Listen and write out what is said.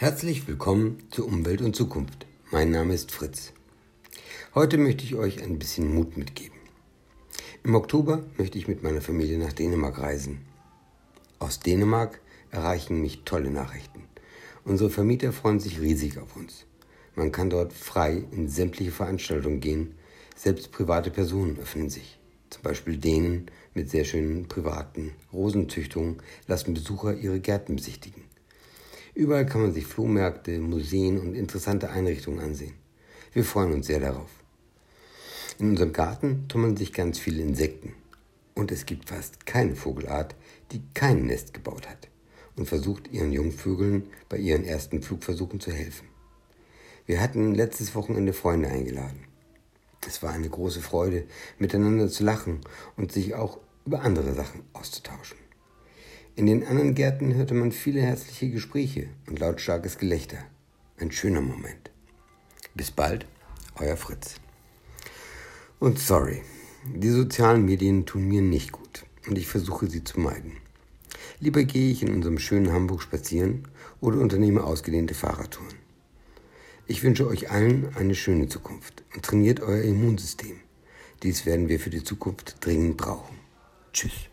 Herzlich willkommen zu Umwelt und Zukunft. Mein Name ist Fritz. Heute möchte ich euch ein bisschen Mut mitgeben. Im Oktober möchte ich mit meiner Familie nach Dänemark reisen. Aus Dänemark erreichen mich tolle Nachrichten. Unsere Vermieter freuen sich riesig auf uns. Man kann dort frei in sämtliche Veranstaltungen gehen. Selbst private Personen öffnen sich. Zum Beispiel Dänen mit sehr schönen privaten Rosenzüchtungen lassen Besucher ihre Gärten besichtigen. Überall kann man sich Flohmärkte, Museen und interessante Einrichtungen ansehen. Wir freuen uns sehr darauf. In unserem Garten tummeln sich ganz viele Insekten. Und es gibt fast keine Vogelart, die kein Nest gebaut hat und versucht ihren Jungvögeln bei ihren ersten Flugversuchen zu helfen. Wir hatten letztes Wochenende Freunde eingeladen. Es war eine große Freude, miteinander zu lachen und sich auch über andere Sachen auszutauschen. In den anderen Gärten hörte man viele herzliche Gespräche und lautstarkes Gelächter. Ein schöner Moment. Bis bald, euer Fritz. Und sorry, die sozialen Medien tun mir nicht gut und ich versuche sie zu meiden. Lieber gehe ich in unserem schönen Hamburg spazieren oder unternehme ausgedehnte Fahrradtouren. Ich wünsche euch allen eine schöne Zukunft und trainiert euer Immunsystem. Dies werden wir für die Zukunft dringend brauchen. Tschüss.